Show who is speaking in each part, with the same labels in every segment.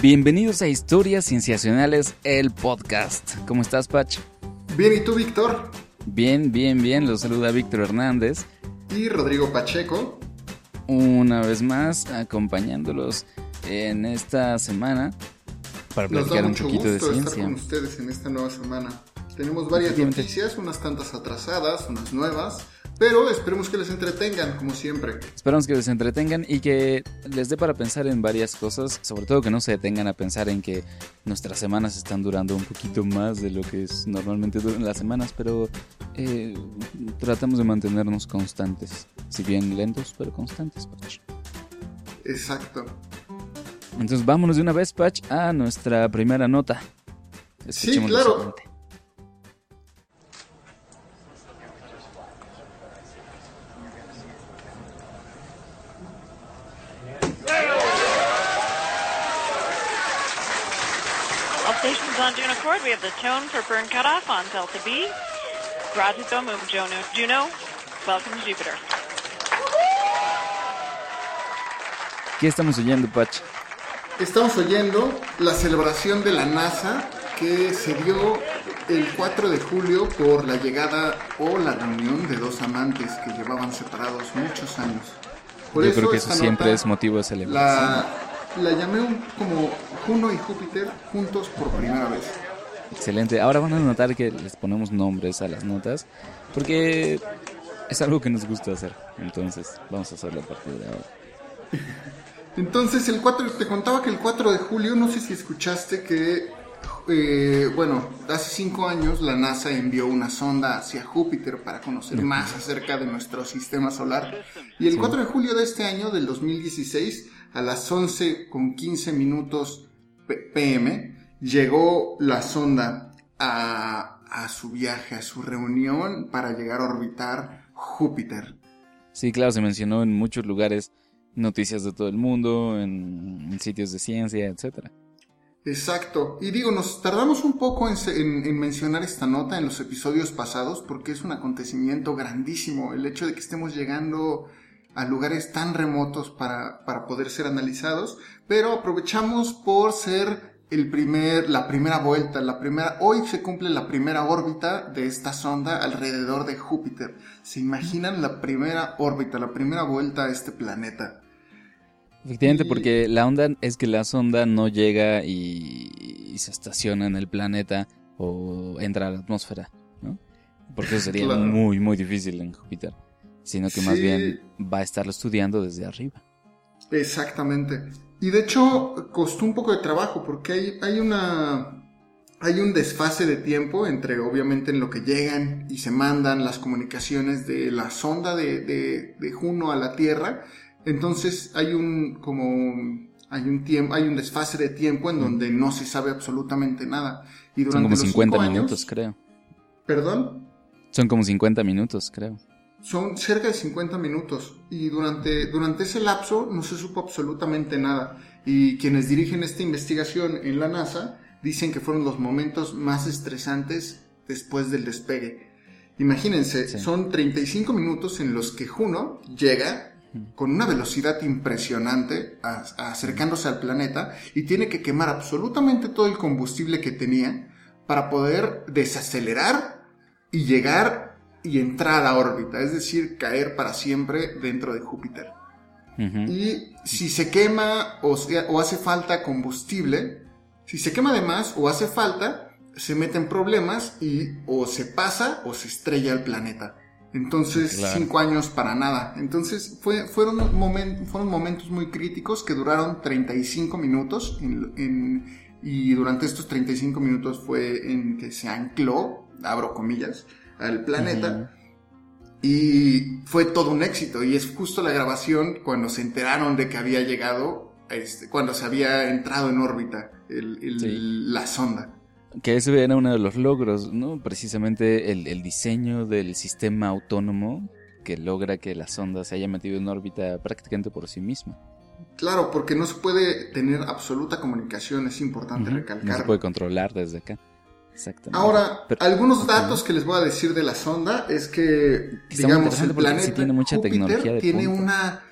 Speaker 1: Bienvenidos a Historias Cienciacionales, el podcast. ¿Cómo estás, Pach?
Speaker 2: Bien, ¿y tú, Víctor?
Speaker 1: Bien, bien, bien. Los saluda Víctor Hernández.
Speaker 2: Y Rodrigo Pacheco.
Speaker 1: Una vez más, acompañándolos en esta semana para platicar un poquito de ciencia.
Speaker 2: Estar con ustedes en esta nueva semana. Tenemos varias noticias, unas tantas atrasadas, unas nuevas pero esperemos que les entretengan, como siempre.
Speaker 1: Esperamos que les entretengan y que les dé para pensar en varias cosas, sobre todo que no se detengan a pensar en que nuestras semanas están durando un poquito más de lo que es, normalmente duran las semanas, pero eh, tratamos de mantenernos constantes, si bien lentos, pero constantes, Patch.
Speaker 2: Exacto.
Speaker 1: Entonces vámonos de una vez, Patch, a nuestra primera nota.
Speaker 2: sí, claro.
Speaker 3: On Juno Accord, we have the tone for burn cutoff on Delta B. Gracias, move Juno. Juno, welcome to Jupiter.
Speaker 1: ¿Qué estamos oyendo, Patch?
Speaker 2: Estamos oyendo la celebración de la NASA que se dio el 4 de julio por la llegada o la reunión de dos amantes que llevaban separados muchos años.
Speaker 1: Por Yo creo que eso siempre es motivo de celebración
Speaker 2: la llamé como Juno y Júpiter juntos por primera vez.
Speaker 1: Excelente. Ahora van a notar que les ponemos nombres a las notas porque es algo que nos gusta hacer. Entonces, vamos a hacerlo a partir de ahora.
Speaker 2: Entonces, el 4, te contaba que el 4 de julio, no sé si escuchaste que, eh, bueno, hace cinco años la NASA envió una sonda hacia Júpiter para conocer más acerca de nuestro sistema solar. Y el 4 de julio de este año, del 2016, a las 11 con 15 minutos pm, llegó la sonda a, a su viaje, a su reunión para llegar a orbitar Júpiter.
Speaker 1: Sí, claro, se mencionó en muchos lugares noticias de todo el mundo, en, sitios de ciencia, etcétera.
Speaker 2: Exacto. Y digo, nos tardamos un poco en, en, mencionar esta nota en los episodios pasados porque es un acontecimiento grandísimo. El hecho de que estemos llegando a lugares tan remotos para, poder ser analizados, pero aprovechamos por ser el primer, la primera vuelta, la primera, hoy se cumple la primera órbita de esta sonda alrededor de Júpiter. ¿Se imaginan la primera órbita, la primera vuelta a este planeta?
Speaker 1: Efectivamente, porque la onda es que la sonda no llega y, se estaciona en el planeta o entra a la atmósfera, ¿no? Porque eso sería muy, muy difícil en Júpiter sino que más bien va a estarlo estudiando desde arriba.
Speaker 2: Exactamente. Y de hecho costó un poco de trabajo porque hay, hay una... Hay un desfase de tiempo entre obviamente en lo que llegan y se mandan las comunicaciones de la sonda de, de, Juno a la Tierra. Entonces hay un como hay un tiempo, hay un desfase de tiempo en donde no se sabe absolutamente nada.
Speaker 1: Y durante Son como 50 minutos, creo.
Speaker 2: ¿Perdón?
Speaker 1: Son como 50 minutos, creo
Speaker 2: son cerca de 50 minutos y durante, durante ese lapso no se supo absolutamente nada. Y quienes dirigen esta investigación en la NASA dicen que fueron los momentos más estresantes después del despegue. Imagínense, son 35 minutos en los que Juno llega con una velocidad impresionante acercándose al planeta y tiene que quemar absolutamente todo el combustible que tenía para poder desacelerar y llegar y entrar a órbita, es decir, caer para siempre dentro de Júpiter. Y si se quema o, o, hace falta combustible, si se quema de más o hace falta, se meten problemas y o se pasa o se estrella el planeta. Entonces, cinco años para nada. Entonces, fue, fueron, fueron momentos muy críticos que duraron 35 minutos. y durante estos 35 minutos fue en que se ancló, abro comillas, al planeta. Y fue todo un éxito. Y es justo la grabación cuando se enteraron de que había llegado, este, cuando se había entrado en órbita la sonda.
Speaker 1: Que ese era uno de los logros, ¿no? Precisamente el, el, diseño del sistema autónomo que logra que la sonda se haya metido en órbita prácticamente por sí misma.
Speaker 2: Claro, porque no se puede tener absoluta comunicación, es importante recalcar. No
Speaker 1: se puede controlar desde acá.
Speaker 2: Ahora, algunos datos que les voy a decir de la sonda es que, digamos, el planeta
Speaker 1: tiene mucha tecnología
Speaker 2: tiene una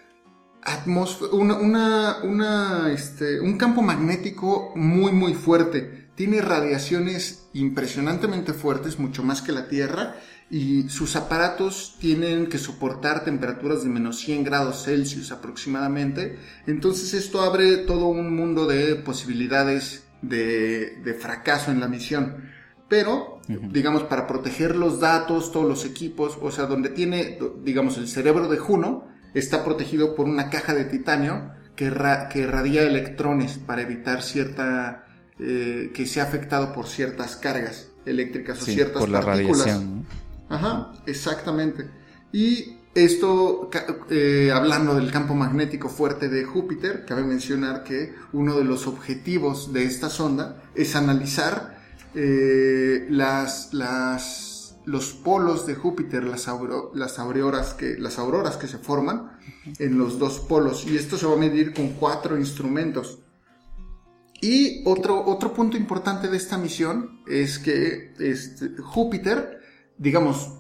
Speaker 2: una, una, una, este, un campo magnético muy, muy fuerte. Tiene radiaciones impresionantemente fuertes, mucho más que la Tierra, y sus aparatos tienen que soportar temperaturas de menos 100 grados Celsius aproximadamente. Entonces esto abre todo un mundo de posibilidades de, de fracaso en la misión. Pero, digamos, para proteger los datos, todos los equipos, o sea, donde tiene, digamos, el cerebro de Juno, está protegido por una caja de titanio que, que radia electrones para evitar cierta, eh, que sea afectado por ciertas cargas eléctricas o ciertas por la Radiación, Ajá, exactamente. Y esto, eh, hablando del campo magnético fuerte de Júpiter, cabe mencionar que uno de los objetivos de esta sonda es analizar eh, las, los polos de Júpiter, las, las, auroras que, las auroras que se forman en los dos polos. Y esto se va a medir con cuatro instrumentos. Y otro, otro punto importante de esta misión es que este, Júpiter digamos,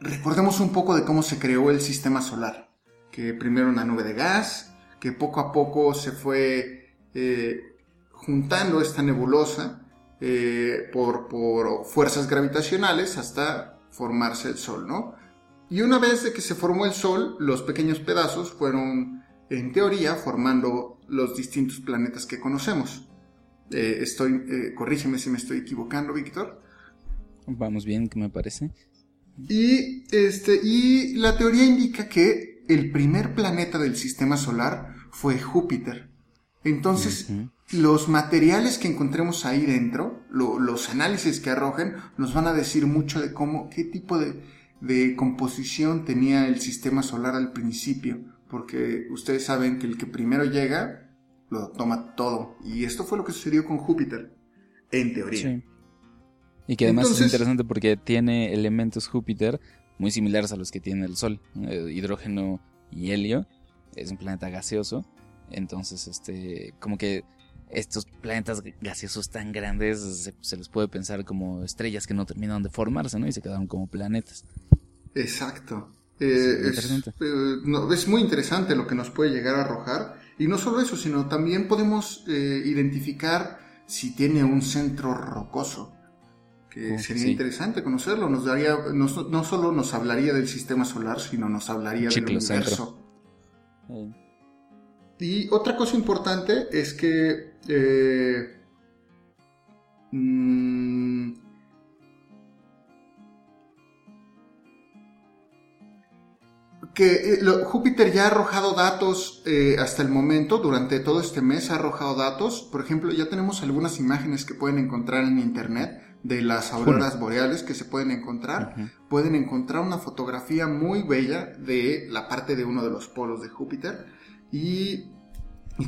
Speaker 2: recordemos un poco de cómo se creó el sistema solar. Que primero una nube de gas, que poco a poco se fue eh, juntando esta nebulosa eh, por, por, fuerzas gravitacionales hasta formarse el Sol, ¿no? Y una vez de que se formó el Sol, los pequeños pedazos fueron, en teoría, formando los distintos planetas que conocemos. Eh, estoy, corrígeme si me estoy equivocando, Víctor.
Speaker 1: Vamos bien, que me parece.
Speaker 2: Y, este, y la teoría indica que el primer planeta del sistema solar fue Júpiter. Entonces, los materiales que encontremos ahí dentro, los análisis que arrojen, nos van a decir mucho de cómo, qué tipo de, de composición tenía el sistema solar al principio. Porque ustedes saben que el que primero llega, lo toma todo. Y esto fue lo que sucedió con Júpiter, en teoría.
Speaker 1: Y que además es interesante porque tiene elementos Júpiter muy similares a los que tiene el Sol, eh, hidrógeno y helio. Es un planeta gaseoso. Entonces, este, como que estos planetas gaseosos tan grandes se, les puede pensar como estrellas que no terminaron de formarse, ¿no? Y se quedaron como planetas.
Speaker 2: Exacto. Eh, es, eh, es, muy interesante lo que nos puede llegar a arrojar. Y no solo eso, sino también podemos identificar si tiene un centro rocoso que sería interesante conocerlo. Nos daría, no, no, solo nos hablaría del sistema solar, sino nos hablaría del universo. Y otra cosa importante es que eh, mm, que eh, Júpiter ya ha arrojado datos eh, hasta el momento, durante todo este mes ha arrojado datos. Por ejemplo, ya tenemos algunas imágenes que pueden encontrar en internet de las auroras boreales que se pueden encontrar. Pueden encontrar una fotografía muy bella de la parte de uno de los polos de Júpiter. Y,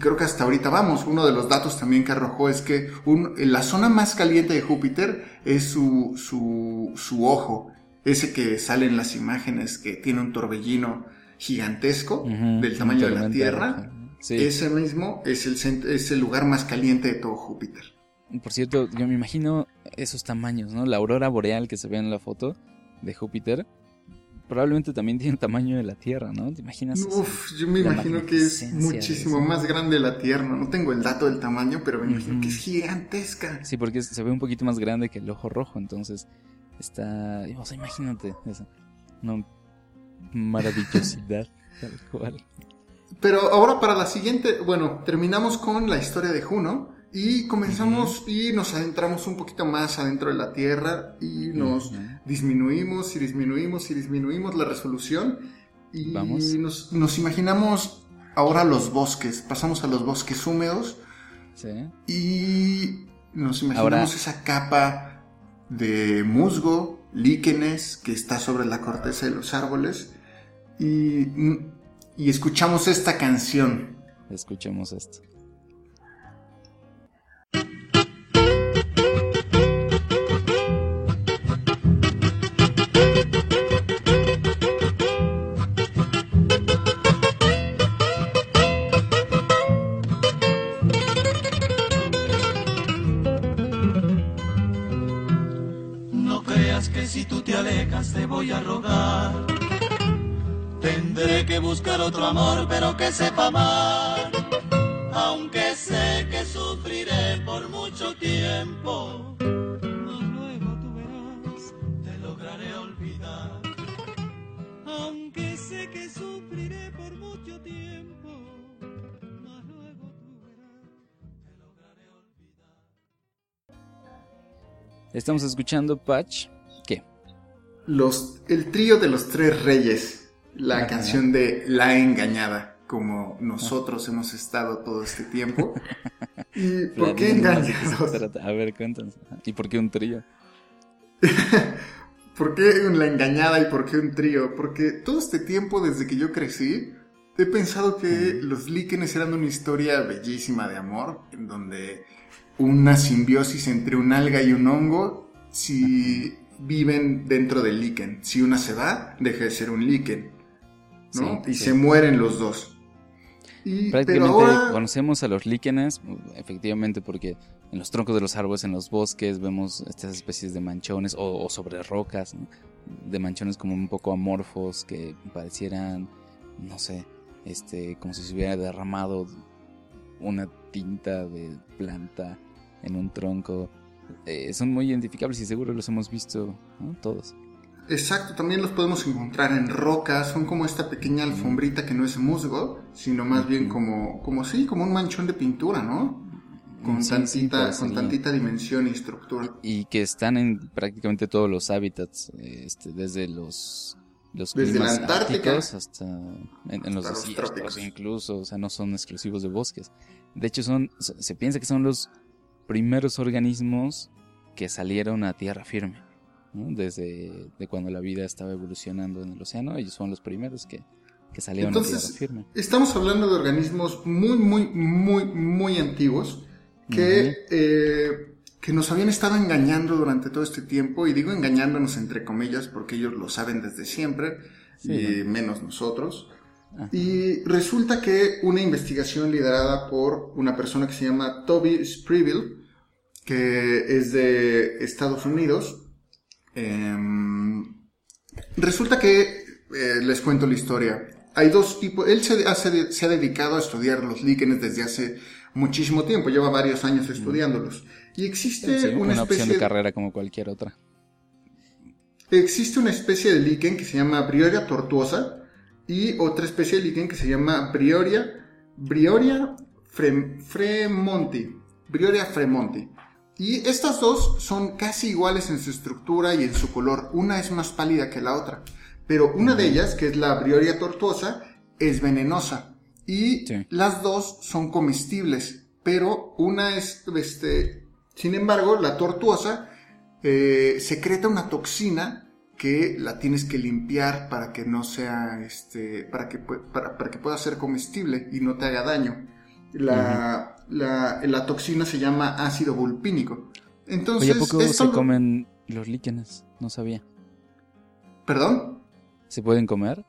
Speaker 2: creo que hasta ahorita vamos. Uno de los datos también que arrojó es que la zona más caliente de Júpiter es su, su, ojo. Ese que sale en las imágenes que tiene un torbellino gigantesco del tamaño de la Tierra. Ese mismo es el, es el lugar más caliente de todo Júpiter.
Speaker 1: Por cierto, yo me imagino esos tamaños, ¿no? La aurora boreal que se ve en la foto de Júpiter probablemente también tiene el tamaño de la Tierra, ¿no? ¿Te imaginas?
Speaker 2: Uf, yo me imagino que es muchísimo más grande la Tierra. No tengo el dato del tamaño, pero me imagino que es gigantesca.
Speaker 1: Sí, porque se ve un poquito más grande que el ojo rojo, entonces está... O sea, imagínate eso. No, maravillosidad, tal cual.
Speaker 2: Pero ahora para la siguiente, bueno, terminamos con la historia de Juno. Y comenzamos y nos adentramos un poquito más adentro de la Tierra y nos disminuimos y disminuimos y disminuimos la resolución. Y Nos, nos, imaginamos ahora los bosques. Pasamos a los bosques húmedos. Y nos imaginamos esa capa de musgo, líquenes que está sobre la corteza de los árboles. Y, y escuchamos esta canción.
Speaker 1: Escuchemos esto.
Speaker 4: Voy a rogar. Tendré que buscar otro amor, pero que sepa amar. Aunque sé que sufriré por mucho tiempo. Mas luego tú verás, te lograré olvidar. Aunque sé que sufriré por mucho tiempo. Mas luego tú verás, te lograré olvidar.
Speaker 1: Estamos escuchando Patch.
Speaker 2: Los, el trío de los tres reyes, la
Speaker 1: Ajá.
Speaker 2: canción de La Engañada, como nosotros hemos estado todo este tiempo. ¿Y por qué engañados?
Speaker 1: A ver, cuéntanos. ¿Y por qué un trío?
Speaker 2: ¿Por qué La Engañada y por qué un trío? Porque todo este tiempo desde que yo crecí, he pensado que los líquenes eran una historia bellísima de amor, en donde una simbiosis entre un alga y un hongo, si viven dentro del líquen. Si una se va, deja de ser un líquen. ¿no?
Speaker 1: Sí,
Speaker 2: y
Speaker 1: sí.
Speaker 2: se mueren los dos. Y, pero
Speaker 1: Prácticamente
Speaker 2: ahora,
Speaker 1: conocemos a los líquenes, efectivamente, porque en los troncos de los árboles, en los bosques, vemos estas especies de manchones o, o sobre rocas, ¿no? de manchones como un poco amorfos que parecieran, no sé, este, como si se hubiera derramado una tinta de planta en un tronco. Eh, son muy identificables y seguro los hemos visto ¿no? todos.
Speaker 2: Exacto, también los podemos encontrar en rocas, son como esta pequeña alfombrita que no es musgo, sino más bien como, como sí, como un manchón de pintura, ¿no? Con,
Speaker 1: Sí, sí,
Speaker 2: tantita, con
Speaker 1: parecería.
Speaker 2: tantita dimensión y estructura.
Speaker 1: y que están en prácticamente todos los hábitats, eh, este, desde los, los
Speaker 2: Desde la Antártica
Speaker 1: hasta en, en los
Speaker 2: hasta los
Speaker 1: desiertos
Speaker 2: trópicos.
Speaker 1: incluso, o sea, no son exclusivos de bosques. De hecho, son se piensa que son los primeros organismos que salieron a tierra firme, ¿no? desde de cuando la vida estaba evolucionando en el océano, ellos son los primeros que, que salieron a tierra firme.
Speaker 2: estamos hablando de organismos muy, muy, muy, muy antiguos que, eh, que nos habían estado engañando durante todo este tiempo, y digo engañándonos entre comillas porque ellos lo saben desde siempre,
Speaker 1: Sí,
Speaker 2: y menos nosotros.
Speaker 1: Ajá.
Speaker 2: Y resulta que una investigación liderada por una persona que se llama Toby Spreville, que es de Estados Unidos, em, resulta que, eh, les cuento la historia, hay dos tipos, él se, hace- se ha dedicado a estudiar los líquenes desde hace muchísimo tiempo, lleva varios años estudiándolos. Y existe
Speaker 1: Sí,
Speaker 2: una,
Speaker 1: una opción
Speaker 2: especie
Speaker 1: de carrera como cualquier otra.
Speaker 2: Existe una especie de líquen que se llama Brioria tortuosa y otra especie de líquen que se llama Brioria, Brioria frem- fremonti. Brioria fremonti. Y estas dos son casi iguales en su estructura y en su color. Una es más pálida que la otra. Pero una de ellas, que es la Brioria tortuosa, es venenosa. Y
Speaker 1: Sí.
Speaker 2: las dos son comestibles. Pero una es, este, sin embargo, la tortuosa eh, secreta una toxina que la tienes que limpiar para que no sea, este, para que, para, para que pueda ser comestible y no te haga daño. La, la, la toxina se llama ácido vulpínico. Entonces,
Speaker 1: Oye, ¿a poco se comen los líquenes? No sabía.
Speaker 2: ¿Perdón?
Speaker 1: ¿Se pueden comer?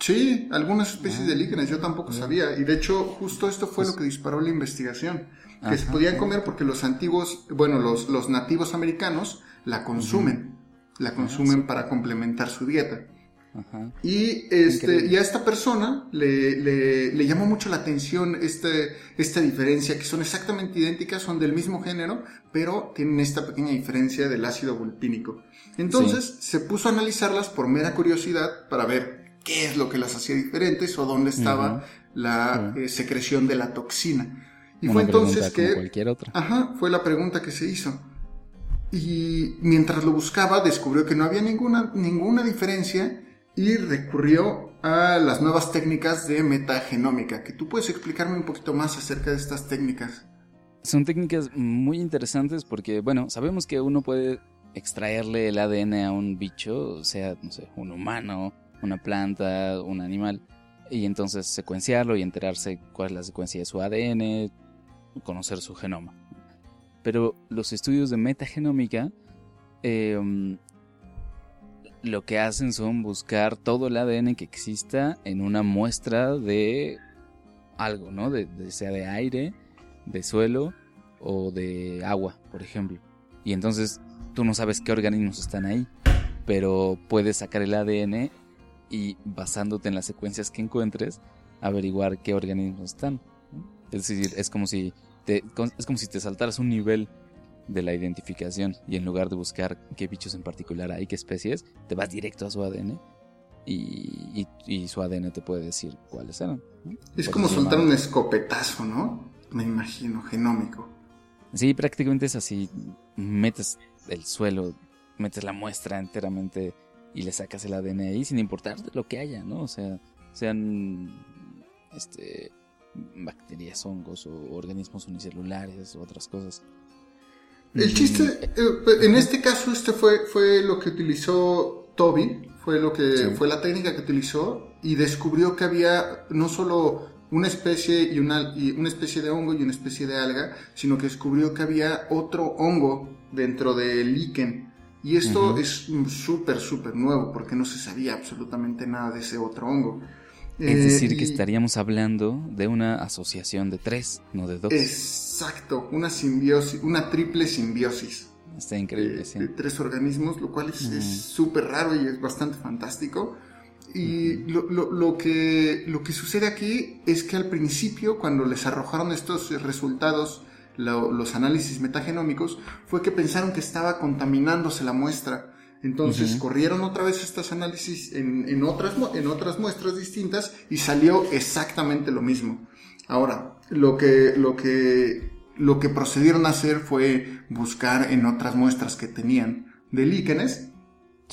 Speaker 2: Sí, algunas especies
Speaker 1: Ah,
Speaker 2: de líquenes, yo tampoco sabía. Y de hecho, justo esto fue
Speaker 1: Pues-
Speaker 2: lo que disparó la investigación. Que se podían comer porque los antiguos, bueno, los, los nativos americanos la consumen. La consumen para complementar su dieta.
Speaker 1: Ajá.
Speaker 2: Y, este, y a esta persona le, le, le llamó mucho la atención este, esta diferencia, que son exactamente idénticas, son del mismo género, pero tienen esta pequeña diferencia del ácido vulpínico. Entonces se puso a analizarlas por mera curiosidad para ver qué es lo que las hacía diferentes o dónde estaba la eh, secreción de la toxina. Y
Speaker 1: Una
Speaker 2: fue entonces que...
Speaker 1: cualquier otra.
Speaker 2: Ajá, fue la pregunta que se hizo. Y mientras lo buscaba, descubrió que no había ninguna, ninguna diferencia y recurrió a las nuevas técnicas de metagenómica. Que tú puedes explicarme un poquito más acerca de estas técnicas.
Speaker 1: Son técnicas muy interesantes porque, bueno, sabemos que uno puede extraerle el ADN a un bicho, sea, no sé, un humano, una planta, un animal, y entonces secuenciarlo y enterarse cuál es la secuencia de su ADN, conocer su genoma. Pero los estudios de metagenómica eh, lo que hacen son buscar todo el ADN que exista en una muestra de algo, ¿no? De- sea de aire, de suelo o de agua, por ejemplo. Y entonces tú no sabes qué organismos están ahí, pero puedes sacar el ADN y basándote en las secuencias que encuentres, averiguar qué organismos están. Es decir, es como si te, es como si te saltaras un nivel de la identificación y en lugar de buscar qué bichos en particular hay, qué especies, te vas directo a su ADN y, su ADN te puede decir cuáles eran.
Speaker 2: Es como soltar un escopetazo, ¿no? Me imagino, genómico.
Speaker 1: Sí, prácticamente es así. Metes el suelo, metes la muestra enteramente y le sacas el ADN ahí sin importar lo que haya, ¿no? O sea, sean este bacterias, hongos o organismos unicelulares o otras cosas.
Speaker 2: El chiste, eh, en este caso, este fue, fue lo que utilizó Toby, fue lo que fue la técnica que utilizó y descubrió que había no solo una especie y una, y una especie de hongo y una especie de alga, sino que descubrió que había otro hongo dentro del líquen. Y esto es súper, súper nuevo, porque no se sabía absolutamente nada de ese otro hongo.
Speaker 1: Es decir, que eh, estaríamos hablando de una asociación de tres, no de dos.
Speaker 2: Exacto, una simbiosis, una triple simbiosis.
Speaker 1: Está increíble, sí.
Speaker 2: De tres organismos, lo cual es súper raro y es bastante fantástico. Y lo, lo, lo, que, lo que sucede aquí es que al principio, cuando les arrojaron estos resultados, los análisis metagenómicos, fue que pensaron que estaba contaminándose la muestra entonces corrieron otra vez estos análisis en, otras, en otras muestras distintas y salió exactamente lo mismo. Ahora, lo que, lo que, lo que procedieron a hacer fue buscar en otras muestras que tenían de líquenes.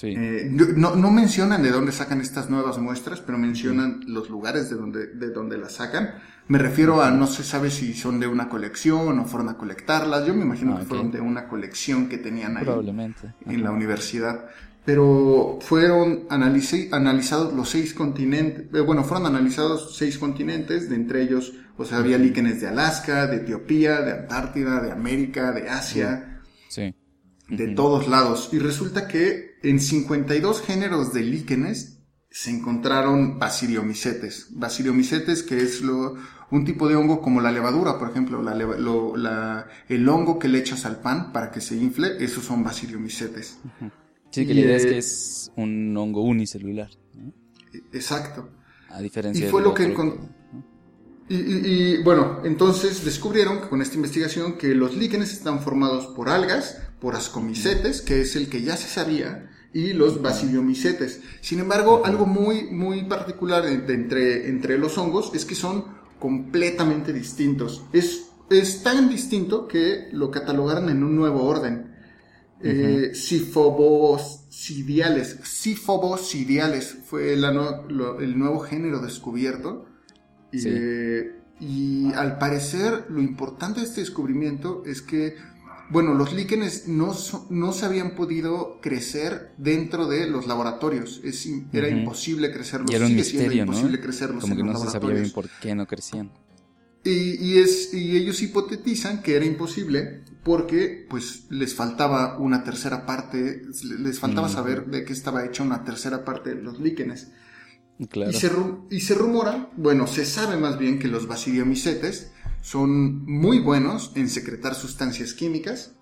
Speaker 2: Eh, no, no, mencionan de dónde sacan estas nuevas muestras, pero mencionan los lugares de donde, de donde las sacan. Me refiero a, no se sabe si son de una colección o fueron a colectarlas. Yo me imagino ah, que fueron de una colección que tenían ahí
Speaker 1: Probablemente.
Speaker 2: en la universidad. Pero fueron analizados los seis continentes, eh, bueno, fueron analizados seis continentes, de entre ellos, pues había líquenes de Alaska, de Etiopía, de Antártida, de América, de Asia.
Speaker 1: Sí.
Speaker 2: De todos lados. Y resulta que en 52 géneros de líquenes se encontraron basidiomicetes. Basidiomicetes, que es lo, un tipo de hongo como la levadura, por ejemplo, la, el hongo que le echas al pan para que se infle, esos son basidiomicetes.
Speaker 1: Sí, que la idea es que es un hongo unicelular.
Speaker 2: Exacto.
Speaker 1: A diferencia
Speaker 2: y fue lo que y, y, bueno, entonces descubrieron con esta investigación que los líquenes están formados por algas, por ascomicetes, que es el que ya se sabía, y los basidiomicetes. Sin embargo, algo muy, muy particular entre, entre los hongos es que son completamente distintos. Es, es tan distinto que lo catalogaron en un nuevo orden. Uh Sifobosidiales. Sifobosidiales fue el, el, nuevo género descubierto. Eh, y al parecer, lo importante de este descubrimiento es que bueno, los líquenes no, no se habían podido crecer dentro de los laboratorios. Es, era imposible crecerlos.
Speaker 1: Y era un misterio, imposible crecerlos Como que no se sabía bien por qué no crecían.
Speaker 2: Y, es, y ellos hipotetizan que era imposible porque pues les faltaba una tercera parte, les faltaba saber de qué estaba hecha una tercera parte de los líquenes.
Speaker 1: Claro.
Speaker 2: Y, se, y se rumora, bueno, se sabe más bien que los basidiomicetes son muy buenos en secretar sustancias químicas.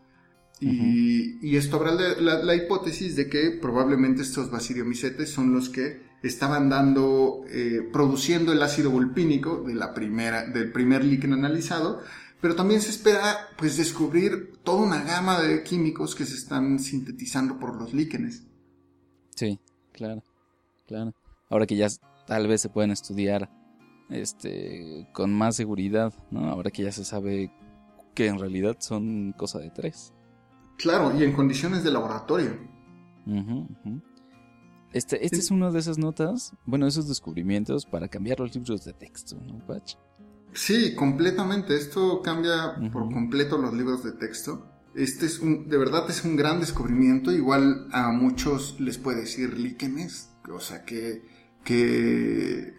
Speaker 2: Y, esto habrá la, hipótesis de que probablemente estos basidiomicetes son los que estaban dando, eh, produciendo el ácido volpínico de la primera, del primer líquen analizado, pero también se espera pues descubrir toda una gama de químicos que se están sintetizando por los líquenes.
Speaker 1: Sí, claro, claro. Ahora que ya tal vez se pueden estudiar este, con más seguridad, ¿no? Ahora que ya se sabe que en realidad son cosa de tres.
Speaker 2: Claro, y en condiciones de laboratorio.
Speaker 1: Este, este es una de esas notas, bueno, esos descubrimientos para cambiar los libros de texto, ¿no, Patch?
Speaker 2: Sí, completamente. Esto cambia por completo los libros de texto. Este es un, de verdad es un gran descubrimiento. Igual a muchos les puede decir líquenes, o sea que, que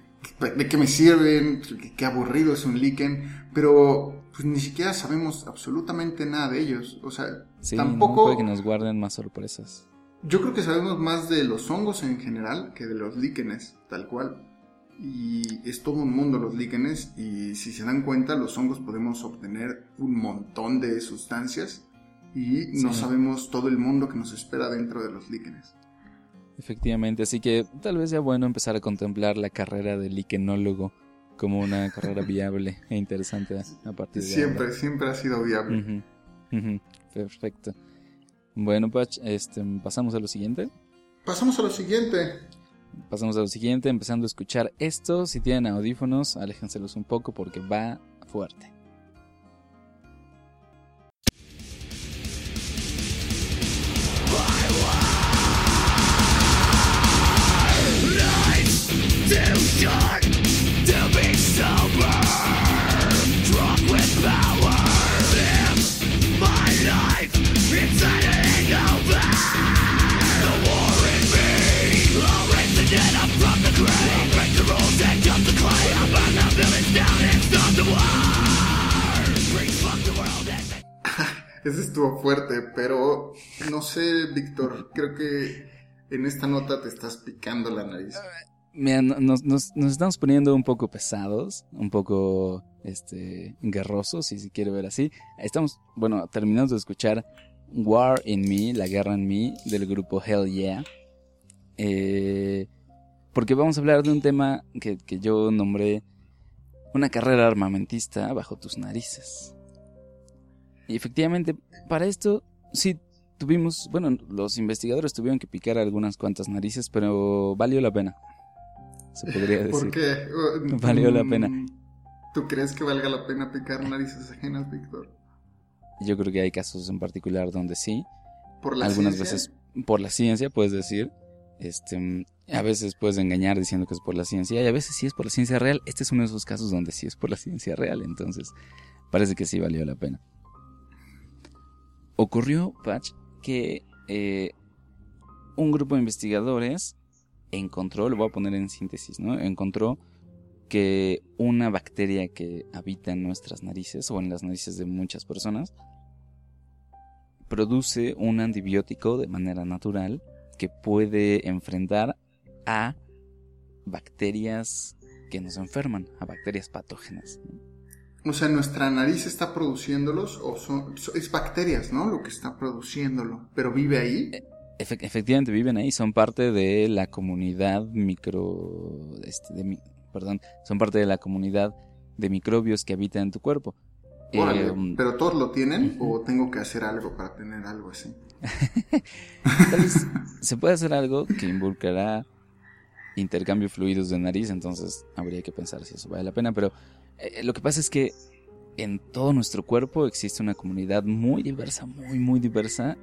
Speaker 2: de qué me sirven, qué aburrido es un líquen, pero pues ni siquiera sabemos absolutamente nada de ellos. O sea, tampoco...
Speaker 1: puede que nos guarden más sorpresas.
Speaker 2: Yo creo que sabemos más de los hongos en general que de los líquenes, tal cual. Y es todo un mundo los líquenes y si se dan cuenta los hongos podemos obtener un montón de sustancias y no sabemos todo el mundo que nos espera dentro de los líquenes.
Speaker 1: Efectivamente. Así que tal vez sea bueno empezar a contemplar la carrera del liquenólogo como una carrera viable e interesante a partir de
Speaker 2: Siempre,
Speaker 1: ahora.
Speaker 2: siempre ha sido viable.
Speaker 1: Perfecto. Bueno, Pach, este, pasamos a lo siguiente.
Speaker 2: Pasamos a lo siguiente.
Speaker 1: Pasamos a lo siguiente, empezando a escuchar esto. Si tienen audífonos, aléjenselos un poco porque va fuerte.
Speaker 2: Ese estuvo fuerte, pero no sé, Víctor, creo que en esta nota te estás picando la nariz.
Speaker 1: Mira, no- nos, nos- nos estamos poniendo un poco pesados, un poco este, guerrosos, si se quiere ver así. Estamos, bueno, terminamos de escuchar War in Me, La Guerra en mí, del grupo Hell Yeah. Eh, porque vamos a hablar de un tema que, que yo nombré Una carrera armamentista bajo tus narices. Y efectivamente, para esto sí tuvimos, bueno, los investigadores tuvieron que picar algunas cuantas narices, pero valió la pena. Se podría decir.
Speaker 2: ¿Por qué?
Speaker 1: Valió la
Speaker 2: mm,
Speaker 1: pena.
Speaker 2: ¿Tú crees que valga la pena picar narices ajenas, Víctor?
Speaker 1: Yo creo que hay casos en particular donde sí.
Speaker 2: Por la
Speaker 1: Algunas
Speaker 2: ciencia?
Speaker 1: veces por la ciencia, puedes decir. Este, a veces puedes engañar diciendo que es por la ciencia y a veces sí es por la ciencia real. Este es uno de esos casos donde sí es por la ciencia real, entonces parece que sí valió la pena. Ocurrió, Patch, que eh, un grupo de investigadores encontró, lo voy a poner en síntesis, ¿no? Encontró que una bacteria que habita en nuestras narices o en las narices de muchas personas produce un antibiótico de manera natural que puede enfrentar a bacterias que nos enferman, a bacterias patógenas.
Speaker 2: O sea, nuestra nariz está produciéndolos o son, so- es bacterias, ¿no? Lo que está produciéndolo. Pero vive ahí.
Speaker 1: Efe- efectivamente viven ahí, son parte de la comunidad micro, este, de perdón, son parte de la comunidad de microbios que habitan en tu cuerpo.
Speaker 2: Órale,
Speaker 1: Eh,
Speaker 2: ¿Pero todos lo tienen o tengo que hacer algo para tener algo así?
Speaker 1: Tal vez se puede hacer algo que involucrará intercambio de fluidos de nariz, entonces habría que pensar si eso vale la pena, pero eh, lo que pasa es que en todo nuestro cuerpo existe una comunidad muy diversa, muy, muy diversa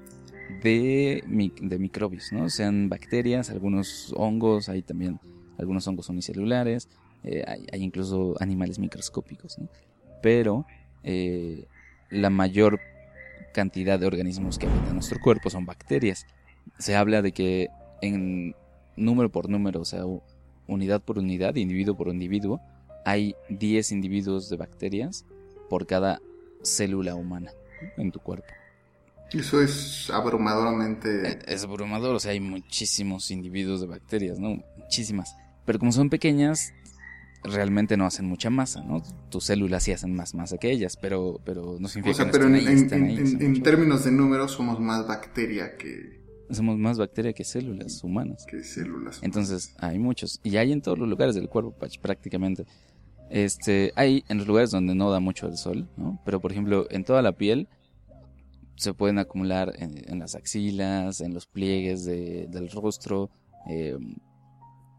Speaker 1: de, de microbios, ¿no? Sean bacterias, algunos hongos, hay también algunos hongos unicelulares, eh, hay, hay incluso animales microscópicos, ¿no? Pero eh, la mayor cantidad de organismos que habitan nuestro cuerpo son bacterias. Se habla de que en número por número, o sea, unidad por unidad, individuo por individuo, hay 10 individuos de bacterias por cada célula humana en tu cuerpo.
Speaker 2: Eso es abrumadoramente...
Speaker 1: Eh, Es abrumador, o sea, hay muchísimos individuos de bacterias, ¿no? Muchísimas. Pero como son pequeñas, realmente no hacen mucha masa, ¿no? Tus células sí hacen más masa que ellas, pero, pero no
Speaker 2: O
Speaker 1: significa
Speaker 2: sea,
Speaker 1: que
Speaker 2: pero
Speaker 1: no
Speaker 2: en,
Speaker 1: estén ahí,
Speaker 2: en-
Speaker 1: están ahí,
Speaker 2: en-
Speaker 1: son
Speaker 2: en
Speaker 1: mucho-
Speaker 2: términos de números somos más bacteria que,
Speaker 1: Somos más bacteria que células humanas.
Speaker 2: que células.
Speaker 1: Entonces, hay muchos. Y hay en todos los lugares del cuerpo, prácticamente. Este, hay en los lugares donde no da mucho el sol, ¿no? Pero, por ejemplo, en toda la piel se pueden acumular en, en las axilas, en los pliegues de- del rostro, eh,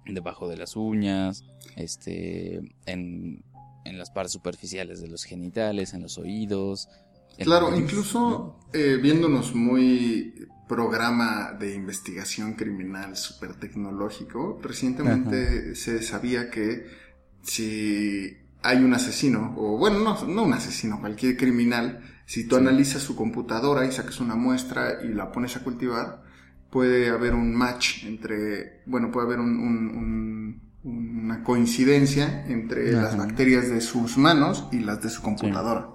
Speaker 1: debajo de las uñas, este, en, en las partes superficiales de los genitales, en los oídos. en
Speaker 2: Claro, incluso eh, viéndonos muy programa de investigación criminal súper tecnológico, recientemente se sabía que si hay un asesino, o bueno, no, no un asesino, cualquier criminal, si tú
Speaker 1: Sí.
Speaker 2: analizas su computadora y sacas una muestra y la pones a cultivar, puede haber un match entre, bueno, puede haber un- un- un- una coincidencia entre las bacterias de sus manos y las de su computadora.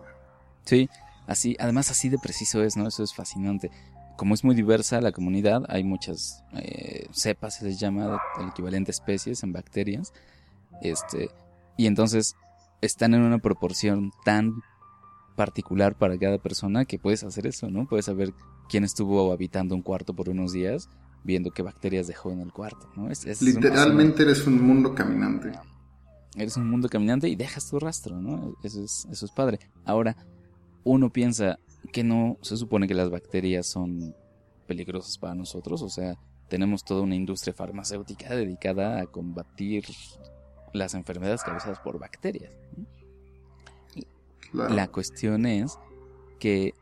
Speaker 1: Sí, así, además así de preciso es, ¿no? Eso es fascinante. Como es muy diversa la comunidad, hay muchas eh, cepas, se les llama, el equivalente a especies en bacterias. Este, y entonces están en una proporción tan particular para cada persona que puedes hacer eso, ¿no? Puedes saber quién estuvo habitando un cuarto por unos días viendo qué bacterias dejó en el cuarto. ¿no? Es, es
Speaker 2: Literalmente eres un mundo caminante.
Speaker 1: Eres un mundo caminante y dejas tu rastro, ¿no? Eso es, eso es padre. Ahora, uno piensa que no se supone que las bacterias son peligrosas para nosotros, o sea, tenemos toda una industria farmacéutica dedicada a combatir las enfermedades causadas por bacterias. La cuestión es que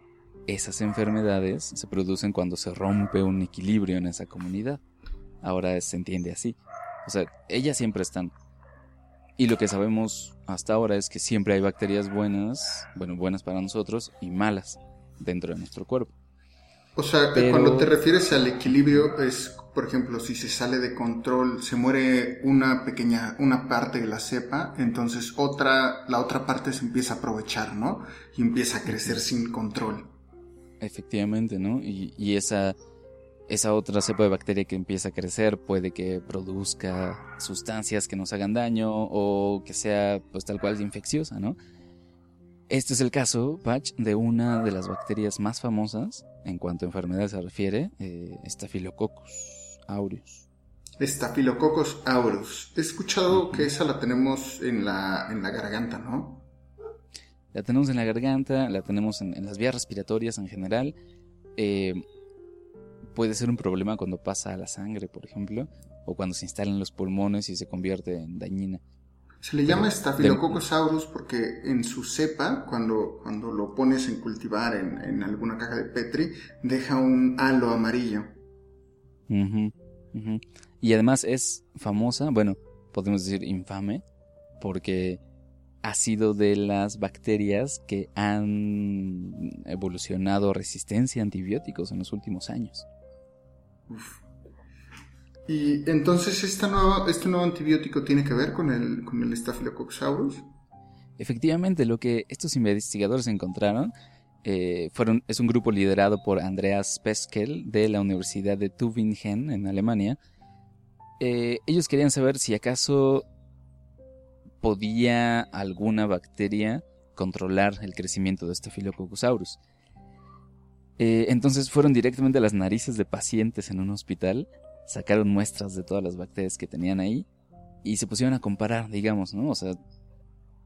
Speaker 1: esas enfermedades se producen cuando se rompe un equilibrio en esa comunidad. Ahora se entiende así. O sea, ellas siempre están. Y lo que sabemos hasta ahora es que siempre hay bacterias buenas, bueno, buenas para nosotros y malas dentro de nuestro cuerpo.
Speaker 2: O sea, cuando te refieres al equilibrio es, por ejemplo, si se sale de control, se muere una pequeña, una parte de la cepa, entonces otra, la otra parte se empieza a aprovechar, ¿no? Y empieza a crecer sin control.
Speaker 1: Efectivamente, ¿no? Y, esa, esa otra cepa de bacteria que empieza a crecer puede que produzca sustancias que nos hagan daño o que sea, pues tal cual, infecciosa, ¿no? Este es el caso, Patch, de una de las bacterias más famosas en cuanto a enfermedades se refiere, eh, Staphylococcus aureus.
Speaker 2: Staphylococcus aureus. He escuchado que esa la tenemos en la, en la garganta, ¿no?
Speaker 1: La tenemos en la garganta, la tenemos en, las vías respiratorias en general. Eh, puede ser un problema cuando pasa a la sangre, por ejemplo, o cuando se instala en los pulmones y se convierte en dañina.
Speaker 2: Se le llama Staphylococcus porque en su cepa, cuando, cuando lo pones en cultivar en, alguna caja de Petri, deja un halo amarillo.
Speaker 1: Y además es famosa, bueno, podemos decir infame, porque ha sido de las bacterias que han evolucionado resistencia a antibióticos en los últimos años.
Speaker 2: Y entonces, ¿este nuevo, ¿este nuevo antibiótico tiene que ver con el, con el Staphylococcus aureus?
Speaker 1: Efectivamente, lo que estos investigadores encontraron eh, fueron, es un grupo liderado por Andreas Peskel de la Universidad de Tübingen en Alemania. Eh, ellos querían saber si acaso podía alguna bacteria controlar el crecimiento de Staphylococcus aureus. Eh, entonces fueron directamente a las narices de pacientes en un hospital sacaron muestras de todas las bacterias que tenían ahí y se pusieron a comparar, digamos, ¿no? O sea,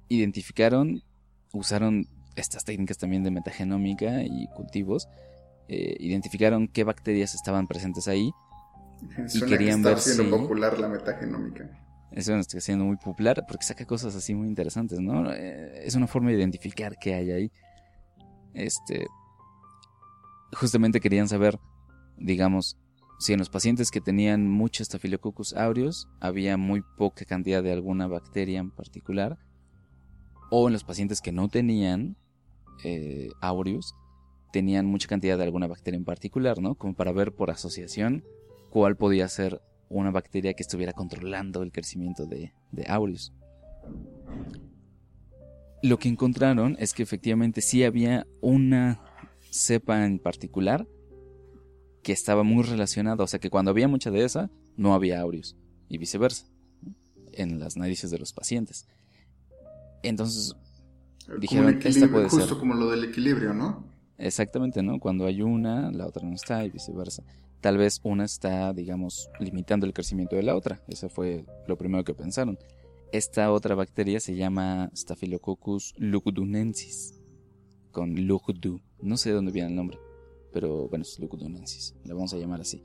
Speaker 1: identificaron, usaron estas técnicas también de metagenómica y cultivos, eh, identificaron qué bacterias estaban presentes ahí
Speaker 2: y querían ver si... popular la metagenómica.
Speaker 1: Eso está siendo muy popular porque saca cosas así muy interesantes, ¿no? Eh, es una forma de identificar qué hay ahí. Este, justamente querían saber, digamos, si en los pacientes que tenían mucho Staphylococcus aureus había muy poca cantidad de alguna bacteria en particular, o en los pacientes que no tenían eh, aureus, tenían mucha cantidad de alguna bacteria en particular, ¿no? Como para ver por asociación cuál podía ser una bacteria que estuviera controlando el crecimiento de, de aureus. Lo que encontraron es que efectivamente sí había una cepa en particular que estaba muy relacionado, o sea que cuando había mucha de esa, no había aureus, y viceversa, en las narices de los pacientes. Entonces, dijeron, esta puede
Speaker 2: justo como lo del equilibrio, ¿no?
Speaker 1: Exactamente, ¿no? Cuando hay una, la otra no está y viceversa. Tal vez una está, digamos, limitando el crecimiento de la otra. Eso fue lo primero que pensaron. Esta otra bacteria se llama Staphylococcus lugdunensis, con lugdu. No sé de dónde viene el nombre pero bueno, es leucodonensis, la vamos a llamar así.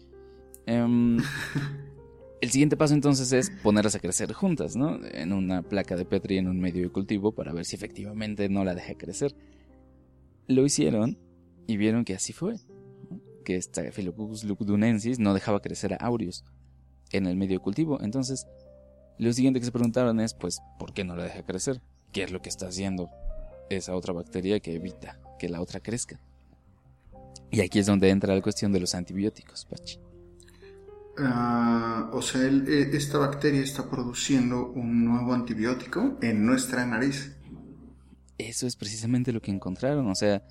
Speaker 1: Em, el siguiente paso entonces es ponerlas a crecer juntas, ¿no? En una placa de Petri en un medio de cultivo para ver si efectivamente no la deja crecer. Lo hicieron y vieron que así fue. Que esta Philopus leucodunensis no dejaba crecer a aureus en el medio de cultivo. Entonces, lo siguiente que se preguntaron es, pues, ¿por qué no la deja crecer? ¿Qué es lo que está haciendo esa otra bacteria que evita que la otra crezca? Y aquí es donde entra la cuestión de los antibióticos, Pachi.
Speaker 2: Ah, o sea, eh, esta bacteria está produciendo un nuevo antibiótico en nuestra nariz.
Speaker 1: Eso es precisamente lo que encontraron. O sea,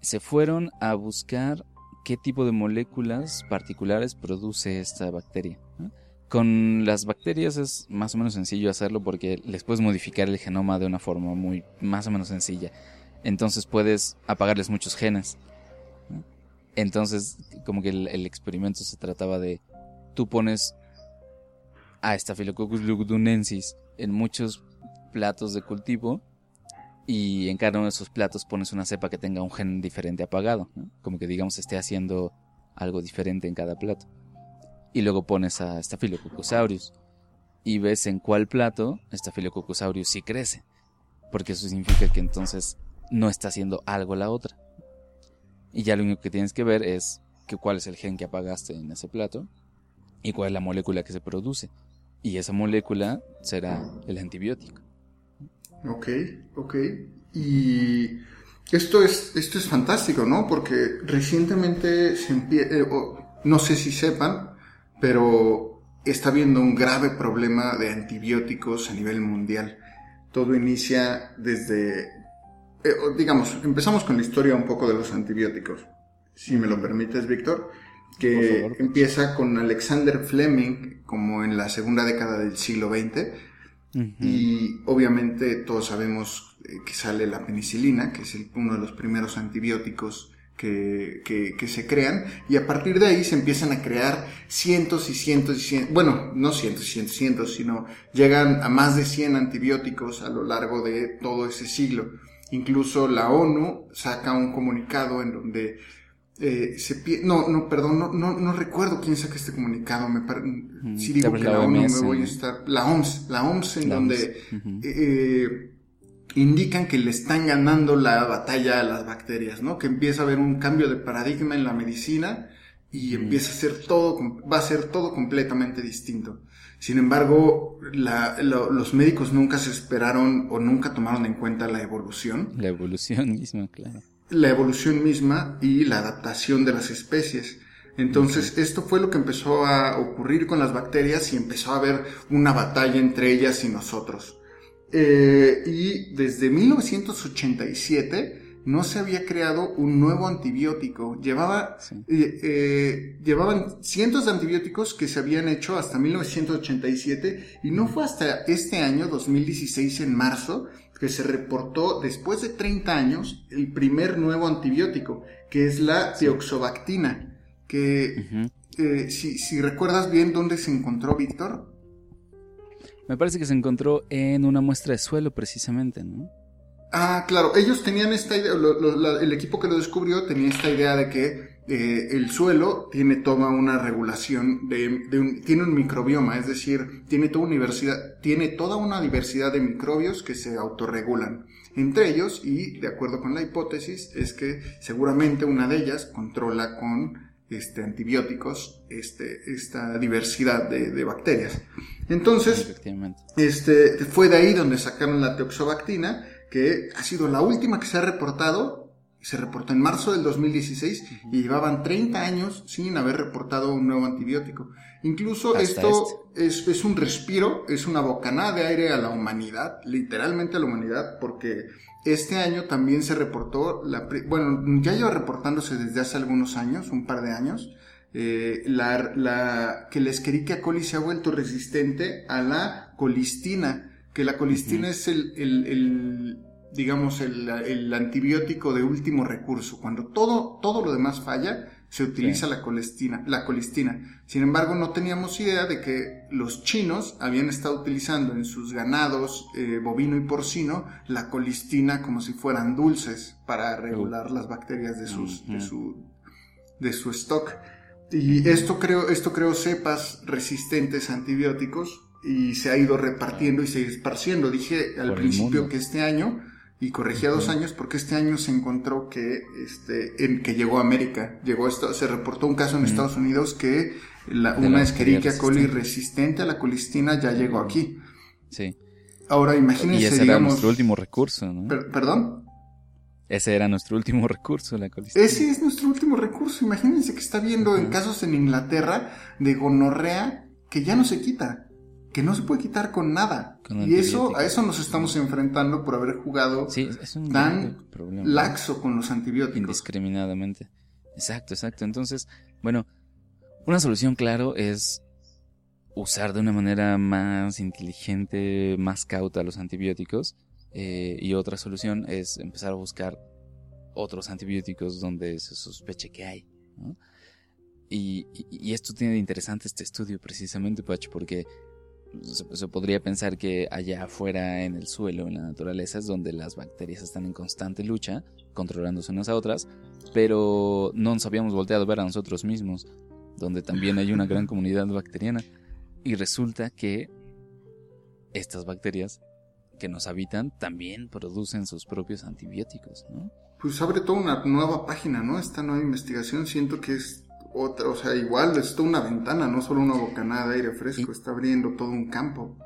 Speaker 1: se fueron a buscar qué tipo de moléculas particulares produce esta bacteria. Con las bacterias es más o menos sencillo hacerlo porque les puedes modificar el genoma de una forma muy más o menos sencilla. Entonces puedes apagarles muchos genes. Entonces, como que el, experimento se trataba de tú pones a Staphylococcus lugdunensis en muchos platos de cultivo y en cada uno de esos platos pones una cepa que tenga un gen diferente apagado, como que digamos esté haciendo algo diferente en cada plato. Y luego pones a Staphylococcus y ves en cuál plato Staphylococcus aureus sí crece, porque eso significa que entonces no está haciendo algo la otra. Y ya lo único que tienes que ver es que cuál es el gen que apagaste en ese plato y cuál es la molécula que se produce. Y esa molécula será el antibiótico.
Speaker 2: Ok, ok. Y esto es, esto es fantástico, ¿no? Porque recientemente se empieza, eh, no sé si sepan, pero está habiendo un grave problema de antibióticos a nivel mundial. Todo inicia desde, eh, digamos, empezamos con la historia un poco de los antibióticos, si me lo permites, Víctor, que empieza con Alexander Fleming como en la segunda década del siglo XX y obviamente todos sabemos eh, que sale la penicilina, que es uno de los primeros antibióticos que, que, se crean, y a partir de ahí se empiezan a crear cientos y cientos y cientos, bueno, no cientos y cientos, cientos, sino llegan a más de 100 antibióticos a lo largo de todo ese siglo. Incluso la ONU saca un comunicado en donde eh, se no, no, perdón, no, no, no, recuerdo quién saca este comunicado. Me si digo que la, ONU me voy a estar. La OMS, la OMS, en donde eh, indican que le están ganando la batalla a las bacterias, ¿no? Que empieza a haber un cambio de paradigma en la medicina y empieza a ser todo, va a ser todo completamente distinto. Sin embargo, la, los médicos nunca se esperaron o nunca tomaron en cuenta la evolución.
Speaker 1: La evolución misma, claro
Speaker 2: la evolución misma y la adaptación de las especies. Entonces, esto fue lo que empezó a ocurrir con las bacterias y empezó a haber una batalla entre ellas y nosotros. Eh, y desde 1987 no se había creado un nuevo antibiótico. Llevaba, eh, eh, llevaban cientos de antibióticos que se habían hecho hasta 1987 y no fue hasta este año, 2016, en marzo, que se reportó después de 30 años el primer nuevo antibiótico, que es la teoxobactina, que eh, si, si, recuerdas bien dónde se encontró Víctor.
Speaker 1: Me parece que se encontró en una muestra de suelo precisamente, ¿no?
Speaker 2: Ah, claro, ellos tenían esta idea, el equipo que lo descubrió tenía esta idea de que eh, el suelo tiene toda una regulación, de, un, tiene un microbioma, es decir, tiene toda, universidad, tiene toda una diversidad de microbios que se autorregulan entre ellos y, de acuerdo con la hipótesis, es que seguramente una de ellas controla con este, antibióticos este, esta diversidad de, bacterias. Entonces, este, fue de ahí donde sacaron la teoxobactina, que ha sido la última que se ha reportado se reportó en marzo del 2016 y llevaban 30 años sin haber reportado un nuevo antibiótico. Incluso esto este. es, un respiro, es una bocanada de aire a la humanidad, literalmente a la humanidad, porque este año también se reportó, la, bueno, ya lleva reportándose desde hace algunos años, un par de años, eh, la, la, que la Escherichia coli se ha vuelto resistente a la colistina, que la colistina es el, el digamos, el, antibiótico de último recurso. Cuando todo, todo lo demás falla, se utiliza la, colistina, la colistina. Sin embargo, no teníamos idea de que los chinos habían estado utilizando en sus ganados eh, bovino y porcino la colistina como si fueran dulces para regular las bacterias de, sus, de, su, de su stock. Y esto creo, esto creo cepas resistentes a antibióticos y se ha ido repartiendo y se esparciendo. Dije al principio que este año y corregía dos años porque este año se encontró que este en, que llegó a América. Llegó esto se reportó un caso en Estados Unidos que una Escherichia coli resistente a la colistina ya llegó aquí.
Speaker 1: Sí.
Speaker 2: Ahora imagínense
Speaker 1: y ese era nuestro último recurso ¿no?
Speaker 2: perdón
Speaker 1: ese era nuestro último recurso la colistina.
Speaker 2: Ese es nuestro último recurso. Imagínense que está viendo en casos en Inglaterra de gonorrea que ya no se quita que no se puede quitar con nada. y eso, a eso nos estamos enfrentando por haber jugado tan laxo con los antibióticos.
Speaker 1: Indiscriminadamente. Exacto, exacto. Entonces, bueno, una solución, claro, es usar de una manera más inteligente, más cauta los antibióticos. Eh, y otra solución es empezar a buscar otros antibióticos donde se sospeche que hay. Y, y- y esto tiene de interesante este estudio precisamente, Pach, porque se, se podría pensar que allá afuera en el suelo, en la naturaleza, es donde las bacterias están en constante lucha, controlándose unas a otras, pero no nos habíamos volteado a ver a nosotros mismos, donde también hay una gran comunidad bacteriana. Y resulta que estas bacterias que nos habitan también producen sus propios antibióticos, ¿no?
Speaker 2: Pues abre toda una nueva página, ¿no? Esta nueva investigación siento que es otra, o sea, igual es toda una ventana, no solo una bocanada de aire fresco,
Speaker 1: Y-
Speaker 2: está abriendo todo un campo.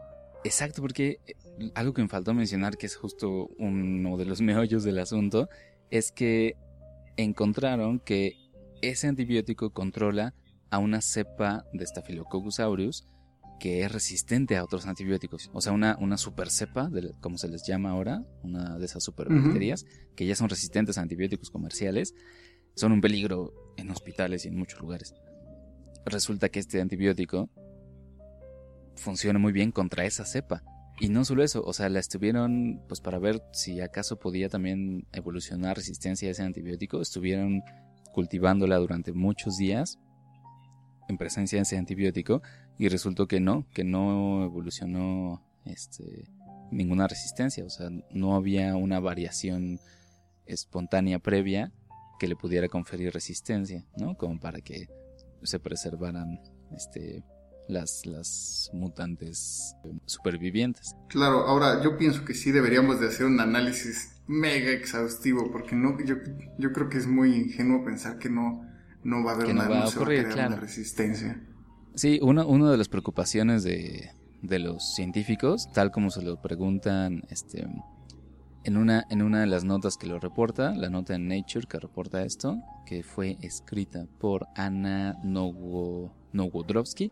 Speaker 1: Exacto, porque eh, algo que me faltó mencionar, que es justo uno de los meollos del asunto, es que encontraron que ese antibiótico controla a una cepa de Staphylococcus aureus que es resistente a otros antibióticos. O sea, una, una super cepa, de- como se les llama ahora, una de esas superbacterias, que ya son resistentes a antibióticos comerciales, son un peligro en hospitales y en muchos lugares. Resulta que este antibiótico funciona muy bien contra esa cepa. Y no solo eso, o sea, la estuvieron, pues para ver si acaso podía también evolucionar resistencia a ese antibiótico, estuvieron cultivándola durante muchos días en presencia de ese antibiótico y resultó que no, que no evolucionó este, ninguna resistencia, o sea, no había una variación espontánea previa que le pudiera conferir resistencia, ¿no? Como para que se preservaran este, las, las mutantes eh, supervivientes.
Speaker 2: Claro, ahora yo pienso que sí deberíamos de hacer un análisis mega exhaustivo, porque no, yo, yo creo que es muy ingenuo pensar que no, no va a haber
Speaker 1: Que no
Speaker 2: nada,
Speaker 1: va a
Speaker 2: no va a
Speaker 1: claro.
Speaker 2: una resistencia.
Speaker 1: Sí, una, una de las preocupaciones de, de los científicos, tal como se lo preguntan este, en, una, en una de las notas que lo reporta, la nota en Nature que reporta esto, que fue escrita por Anna Nowo- Nowodrowski,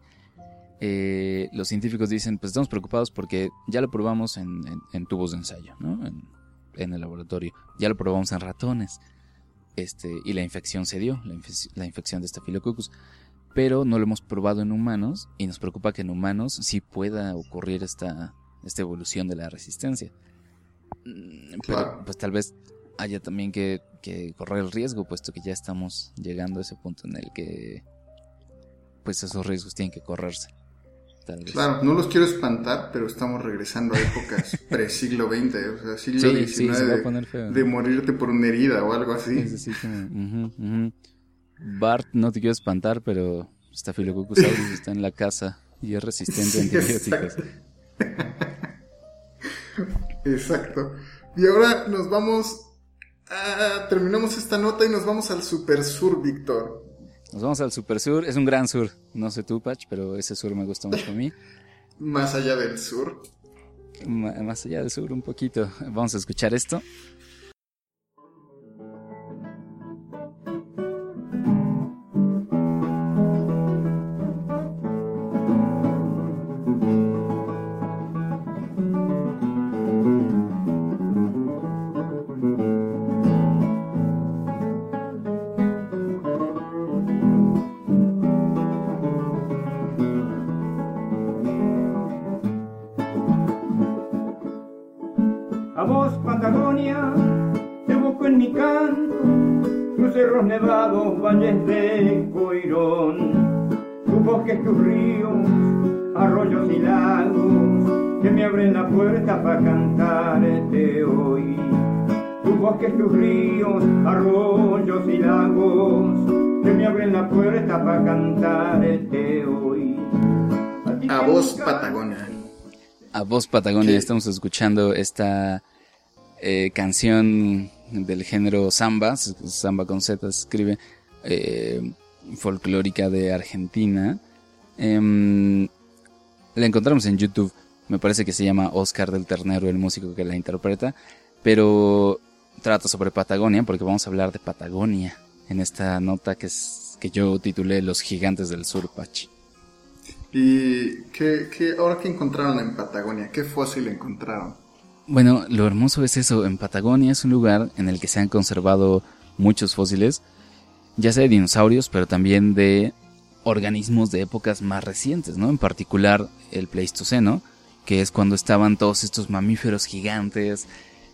Speaker 1: eh, los científicos dicen, pues estamos preocupados porque ya lo probamos en, en- tubos de ensayo, ¿no? En, el laboratorio, ya lo probamos en ratones, este, y la infección se dio, la, la infección de Staphylococcus pero no lo hemos probado en humanos y nos preocupa que en humanos sí pueda ocurrir esta, esta evolución de la resistencia. Mm, Pero
Speaker 2: Claro.
Speaker 1: pues tal vez haya también que, que correr el riesgo, puesto que ya estamos llegando a ese punto en el que pues esos riesgos tienen que correrse. Tal vez.
Speaker 2: Claro, no los quiero espantar, pero estamos regresando a épocas pre-siglo XX, o sea, siglo
Speaker 1: Sí,
Speaker 2: XIX,
Speaker 1: sí, se
Speaker 2: de-
Speaker 1: poner feo.
Speaker 2: de morirte por una herida o algo así.
Speaker 1: Bart, no te quiero espantar, pero Staphylococcus aureus está en la casa y es resistente a
Speaker 2: Sí,
Speaker 1: antibióticos.
Speaker 2: Exacto. Y ahora nos vamos a... Terminamos esta nota y nos vamos al super sur, Víctor.
Speaker 1: Nos vamos al super sur. Es un gran sur. No sé tú, Patch, pero ese sur me gusta mucho a mí.
Speaker 2: Más allá del sur.
Speaker 1: Más allá del sur un poquito. Vamos a escuchar esto.
Speaker 5: Valles de Coirón, tus bosques, tus ríos, arroyos y lagos, que me abren la puerta para cantarte hoy. Tus bosques, tus ríos, arroyos y lagos, que me abren la puerta para cantarte hoy. ti
Speaker 2: A
Speaker 5: que
Speaker 2: vos,
Speaker 5: nunca-
Speaker 2: Patagonia.
Speaker 1: A voz Patagonia
Speaker 2: ¿Qué?
Speaker 1: estamos escuchando esta eh, canción del género samba, samba con Z se escribe, eh, folclórica de Argentina. Em, la encontramos en YouTube, me parece que se llama Oscar del Ternero, el músico que la interpreta, pero trata sobre Patagonia, porque vamos a hablar de Patagonia en esta nota que, es, que yo titulé Los Gigantes del Sur, Pach.
Speaker 2: ¿Y qué, qué, ahora qué encontraron en Patagonia? ¿Qué fósil encontraron?
Speaker 1: Bueno, lo hermoso es eso, en Patagonia es un lugar en el que se han conservado muchos fósiles, ya sea de dinosaurios, pero también de organismos de épocas más recientes, ¿no? En particular el Pleistoceno, que es cuando estaban todos estos mamíferos gigantes,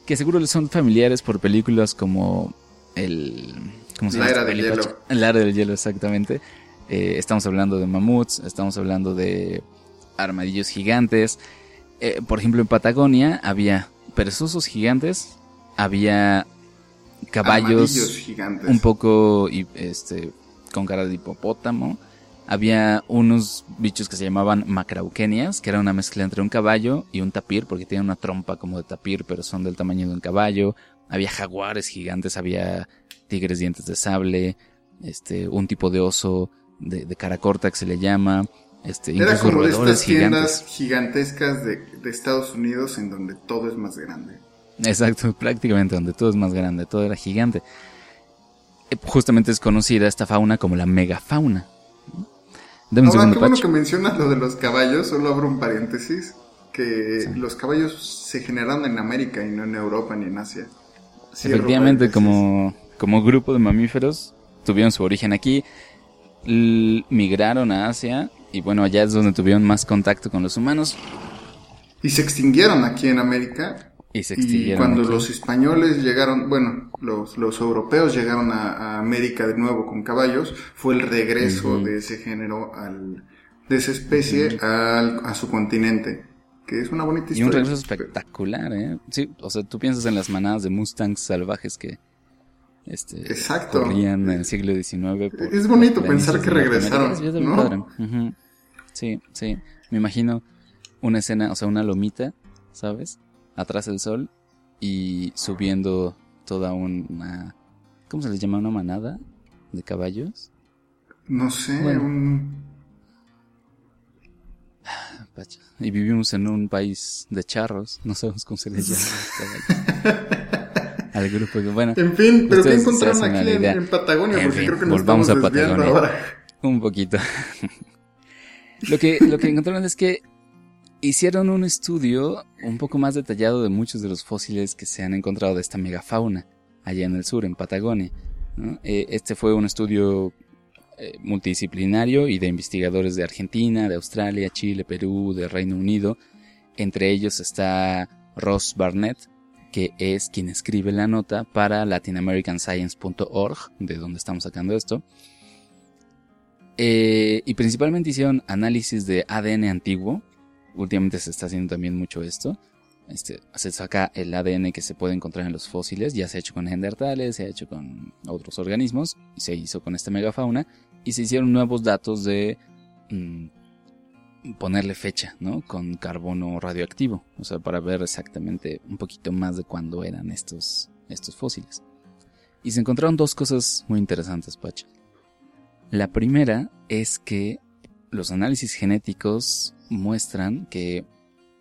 Speaker 1: que seguro les son familiares por películas como el... ¿Cómo se
Speaker 2: La
Speaker 1: llama
Speaker 2: Era
Speaker 1: esta
Speaker 2: del Hielo.
Speaker 1: La Era del Hielo, exactamente. Eh, estamos hablando de mamuts, estamos hablando de armadillos gigantes. Eh, por ejemplo, en Patagonia había perezosos gigantes, había caballos
Speaker 2: gigantes.
Speaker 1: un poco este, con cara de hipopótamo. Había unos bichos que se llamaban macrauquenias, que era una mezcla entre un caballo y un tapir, porque tienen una trompa como de tapir, pero son del tamaño de un caballo. Había jaguares gigantes, había tigres dientes de sable, este, un tipo de oso de, de cara corta que se le llama, este,
Speaker 2: Era como de estas tiendas
Speaker 1: gigantes.
Speaker 2: gigantescas de, de Estados Unidos en donde todo es más grande.
Speaker 1: Exacto, prácticamente donde todo es más grande, todo era gigante. Eh, Justamente es conocida esta fauna como la megafauna. Dame un
Speaker 2: Ahora,
Speaker 1: segundo,
Speaker 2: qué bueno que mencionas lo de los caballos, solo abro un paréntesis, que los caballos se generaron en América y no en Europa ni en Asia. Cierro
Speaker 1: Efectivamente, como, como grupo de mamíferos, tuvieron su origen aquí, migraron a Asia y bueno, allá es donde tuvieron más contacto con los humanos
Speaker 2: Y se extinguieron aquí en América.
Speaker 1: Y se
Speaker 2: Y cuando
Speaker 1: aquí.
Speaker 2: los españoles llegaron, bueno, los, los europeos llegaron a, a América de nuevo con caballos, fue el regreso de ese género, al, de esa especie al- a su continente. Que es una bonita
Speaker 1: Y un
Speaker 2: historia.
Speaker 1: regreso espectacular, ¿eh? Sí, o sea, tú piensas en las manadas de Mustangs salvajes que este,
Speaker 2: Exacto.
Speaker 1: corrían en el siglo XIX. por
Speaker 2: Es bonito pensar que regresaron, ¿no?
Speaker 1: Sí, sí. Me imagino una escena, o sea, una lomita, ¿sabes? Atrás del sol y subiendo toda una... ¿Cómo se les llama? ¿Una manada de caballos?
Speaker 2: No sé,
Speaker 1: Bueno.
Speaker 2: un...
Speaker 1: Y vivimos en un país de charros, no sabemos cómo se les llama. Al grupo que, bueno,
Speaker 2: En fin, pero ¿qué encontraron aquí en, Patagonia?
Speaker 1: En
Speaker 2: Porque
Speaker 1: fin,
Speaker 2: creo que nos
Speaker 1: volvamos
Speaker 2: estamos
Speaker 1: a Patagonia.
Speaker 2: ahora.
Speaker 1: Un poquito. lo, que, lo que encontraron es que hicieron un estudio un poco más detallado de muchos de los fósiles que se han encontrado de esta megafauna allá en el sur, en Patagonia. Eh, este fue un estudio eh, multidisciplinario y de investigadores de Argentina, de Australia, Chile, Perú, de Reino Unido. Entre ellos está Ross Barnett, que es quien escribe la nota para latinamericascience.org, de donde estamos sacando esto. Eh, y principalmente hicieron análisis de ADN antiguo. Últimamente se está haciendo también mucho esto. Este, se saca el ADN que se puede encontrar en los fósiles. Ya se ha hecho con neandertales, se ha hecho con otros organismos. Y se hizo con esta megafauna. Y se hicieron nuevos datos de mm, ponerle fecha, ¿no? Con carbono radioactivo. O sea, para ver exactamente un poquito más de cuándo eran estos, estos fósiles. Y se encontraron dos cosas muy interesantes, Pacha. La primera es que los análisis genéticos muestran que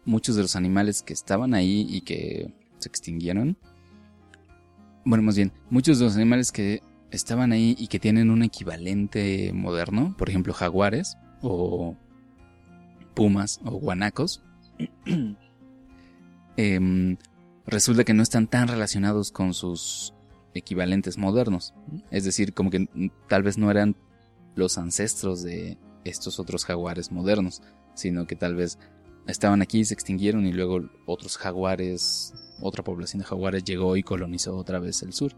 Speaker 1: muchos de los animales que estaban ahí y que se extinguieron, bueno, más bien, muchos de los animales que estaban ahí y que tienen un equivalente moderno, por ejemplo, jaguares o pumas o guanacos, em, resulta que no están tan relacionados con sus equivalentes modernos. Es decir, como que mm, tal vez no eran los ancestros de estos otros jaguares modernos, sino que tal vez estaban aquí y se extinguieron y luego otros jaguares, otra población de jaguares llegó y colonizó otra vez el sur.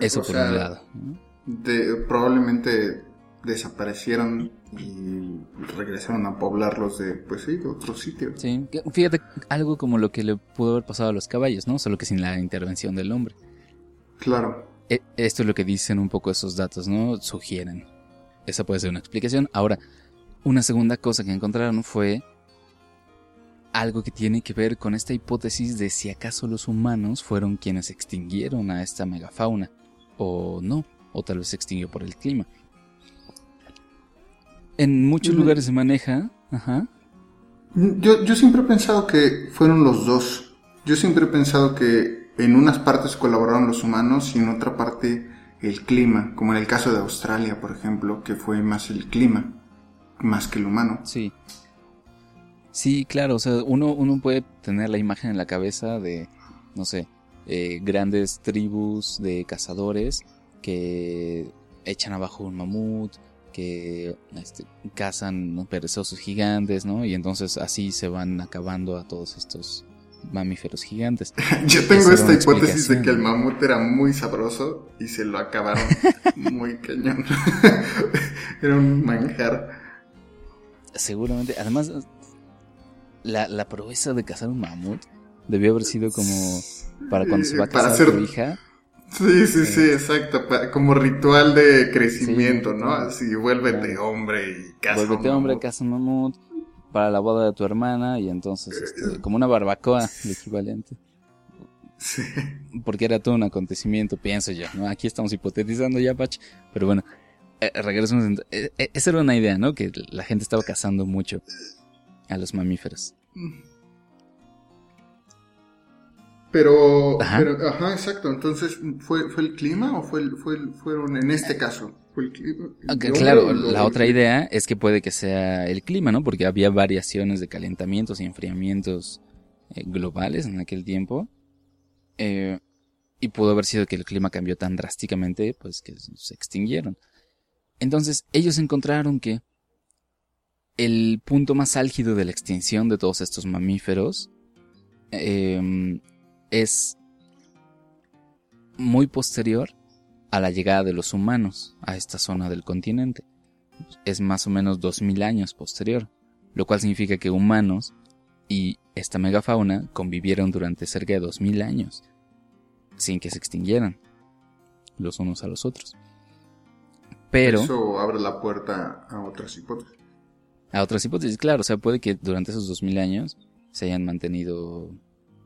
Speaker 1: Eso por
Speaker 2: sea,
Speaker 1: un lado. ¿no?
Speaker 2: de- probablemente desaparecieron y regresaron a poblarlos de, pues sí, de otro sitio.
Speaker 1: Sí, fíjate, algo como lo que le pudo haber pasado a los caballos, ¿no? Solo que sin la intervención del hombre.
Speaker 2: Claro.
Speaker 1: E- Esto es lo que dicen un poco esos datos, ¿no? Sugieren. Esa puede ser una explicación. Ahora, una segunda cosa que encontraron fue algo que tiene que ver con esta hipótesis de si acaso los humanos fueron quienes extinguieron a esta megafauna o no, o tal vez se extinguió por el clima. En muchos
Speaker 2: Mm.
Speaker 1: lugares se maneja, ajá,
Speaker 2: Yo, yo siempre he pensado que fueron los dos. Yo siempre he pensado que en unas partes colaboraron los humanos y en otra parte el clima, como en el caso de Australia, por ejemplo, que fue más el clima, más que el humano.
Speaker 1: Sí. Sí, claro, o sea, uno, uno puede tener la imagen en la cabeza de, no sé, eh, grandes tribus de cazadores que echan abajo un mamut, que este, cazan perezosos gigantes, ¿no? Y entonces así se van acabando a todos estos mamíferos gigantes.
Speaker 2: Yo tengo esta hipótesis de que el mamut era muy sabroso y se lo acabaron muy cañón. era un manjar.
Speaker 1: Seguramente, además, la, la proeza de cazar un mamut debió haber sido como para cuando se va a
Speaker 2: Eh, para
Speaker 1: casar
Speaker 2: hacer-
Speaker 1: tu hija.
Speaker 2: Sí, sí, sí, exacto. pa- Como ritual de crecimiento,
Speaker 1: Sí,
Speaker 2: ¿no? Así, vuélvete
Speaker 1: Claro.
Speaker 2: hombre y casa.
Speaker 1: Vuélvete hombre,
Speaker 2: mamut.
Speaker 1: caza un mamut para la boda de tu hermana y entonces, este, como una barbacoa, el equivalente.
Speaker 2: Sí.
Speaker 1: Porque era todo un acontecimiento, pienso yo, ¿no? Aquí estamos hipotetizando ya, Pach, pero bueno, eh, regresemos. en- eh, eh, esa era una idea, ¿no? Que la gente estaba cazando mucho a los mamíferos.
Speaker 2: Pero,
Speaker 1: Ajá.
Speaker 2: pero, ajá, exacto. Entonces, ¿fue, fue el clima o fue el, fue el- fueron en este caso? ¿Fue el
Speaker 1: claro,
Speaker 2: el-
Speaker 1: la otra idea es que puede que sea el clima, ¿no? Porque había variaciones de calentamientos y enfriamientos eh, globales en aquel tiempo. Eh, y pudo haber sido que el clima cambió tan drásticamente, pues que se extinguieron. Entonces, ellos encontraron que el punto más álgido de la extinción de todos estos mamíferos eh, es muy posterior a la llegada de los humanos a esta zona del continente. Es más o menos 2000 años posterior, lo cual significa que humanos y esta megafauna convivieron durante cerca de 2000 años sin que se extinguieran los unos a los otros. Pero
Speaker 2: Eso abre la puerta a otras hipótesis.
Speaker 1: a otras hipótesis, claro, o sea, puede que durante esos 2000 años se hayan mantenido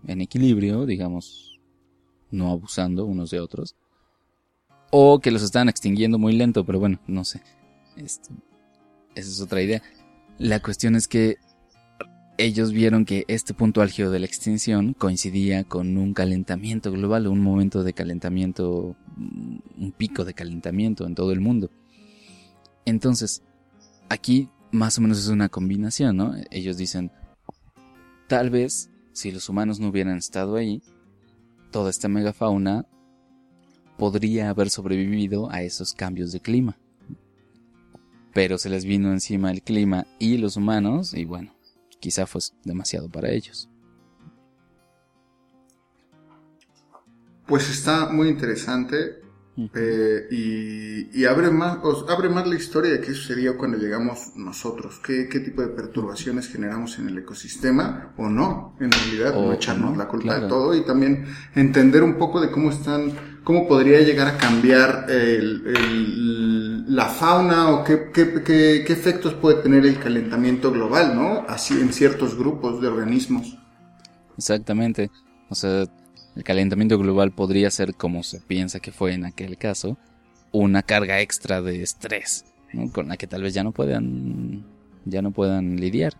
Speaker 1: en equilibrio, digamos, no abusando unos de otros, o que los estaban extinguiendo muy lento, pero bueno, no sé. Este, esa es otra idea. La cuestión es que ellos vieron que este punto álgido de la extinción coincidía con un calentamiento global, un momento de calentamiento, un pico de calentamiento en todo el mundo. Entonces, aquí más o menos es una combinación, ¿no? Ellos dicen, tal vez si los humanos no hubieran estado ahí, toda esta megafauna podría haber sobrevivido a esos cambios de clima. Pero se les vino encima el clima y los humanos, y bueno, quizá fue demasiado para ellos.
Speaker 2: Pues está muy interesante eh, y, y abre, más, os abre más la historia de qué sucedió cuando llegamos nosotros, qué, qué tipo de perturbaciones generamos en el ecosistema o no, en realidad,
Speaker 1: O-
Speaker 2: no
Speaker 1: o
Speaker 2: echarnos
Speaker 1: no,
Speaker 2: la culpa
Speaker 1: claro.
Speaker 2: de todo y también entender un poco de cómo están, cómo podría llegar a cambiar el- el- la fauna o qué, qué, qué- qué efectos puede tener el calentamiento global, ¿no? Así en ciertos grupos de organismos.
Speaker 1: Exactamente. O sea, el calentamiento global podría ser, como se piensa que fue en aquel caso, una carga extra de estrés, ¿no? con la que tal vez ya no puedan, ya no puedan lidiar.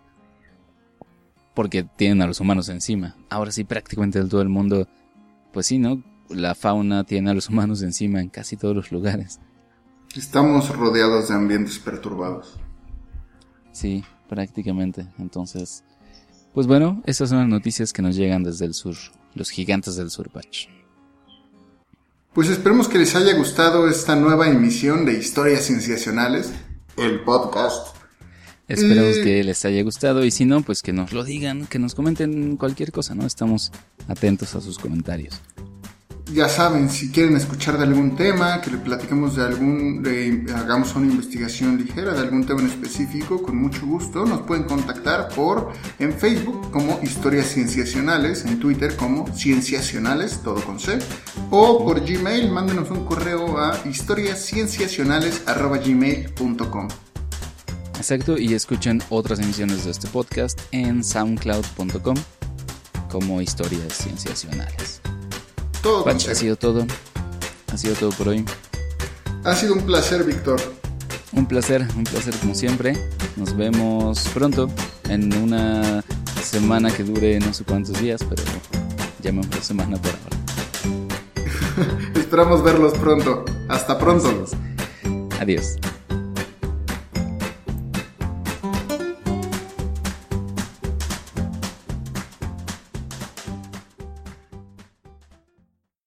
Speaker 1: Porque tienen a los humanos encima. Ahora sí, prácticamente todo el mundo, pues sí, ¿no? La fauna tiene a los humanos encima en casi todos los lugares.
Speaker 2: Estamos rodeados de ambientes perturbados.
Speaker 1: Sí, prácticamente. Entonces, pues bueno, esas son las noticias que nos llegan desde el sur. Los gigantes del sur, Patch.
Speaker 2: Pues esperemos que les haya gustado esta nueva emisión de Historias Cienciacionales, el podcast.
Speaker 1: Esperamos
Speaker 2: Mm.
Speaker 1: que les haya gustado y si no, pues que nos lo digan, que nos comenten cualquier cosa, ¿no? Estamos atentos a sus comentarios.
Speaker 2: Ya saben, si quieren escuchar de algún tema, que le platiquemos de algún, de- hagamos una investigación ligera de algún tema en específico, con mucho gusto, nos pueden contactar por en Facebook como Historias Cienciacionales, en Twitter como Cienciacionales, todo con C, o por Gmail, mándenos un correo a historiascienciacionales@gmail.com.
Speaker 1: Exacto, y escuchen otras emisiones de este podcast en soundcloud.com como historias cienciacionales.
Speaker 2: Todo C.
Speaker 1: ha sido todo. Ha sido todo por hoy.
Speaker 2: Ha sido un placer, Víctor.
Speaker 1: Un placer, un placer como siempre. Nos vemos pronto en una semana que dure no sé cuántos días, pero llamémoslo semana por ahora.
Speaker 2: Esperamos verlos pronto. Hasta pronto.
Speaker 1: Adiós.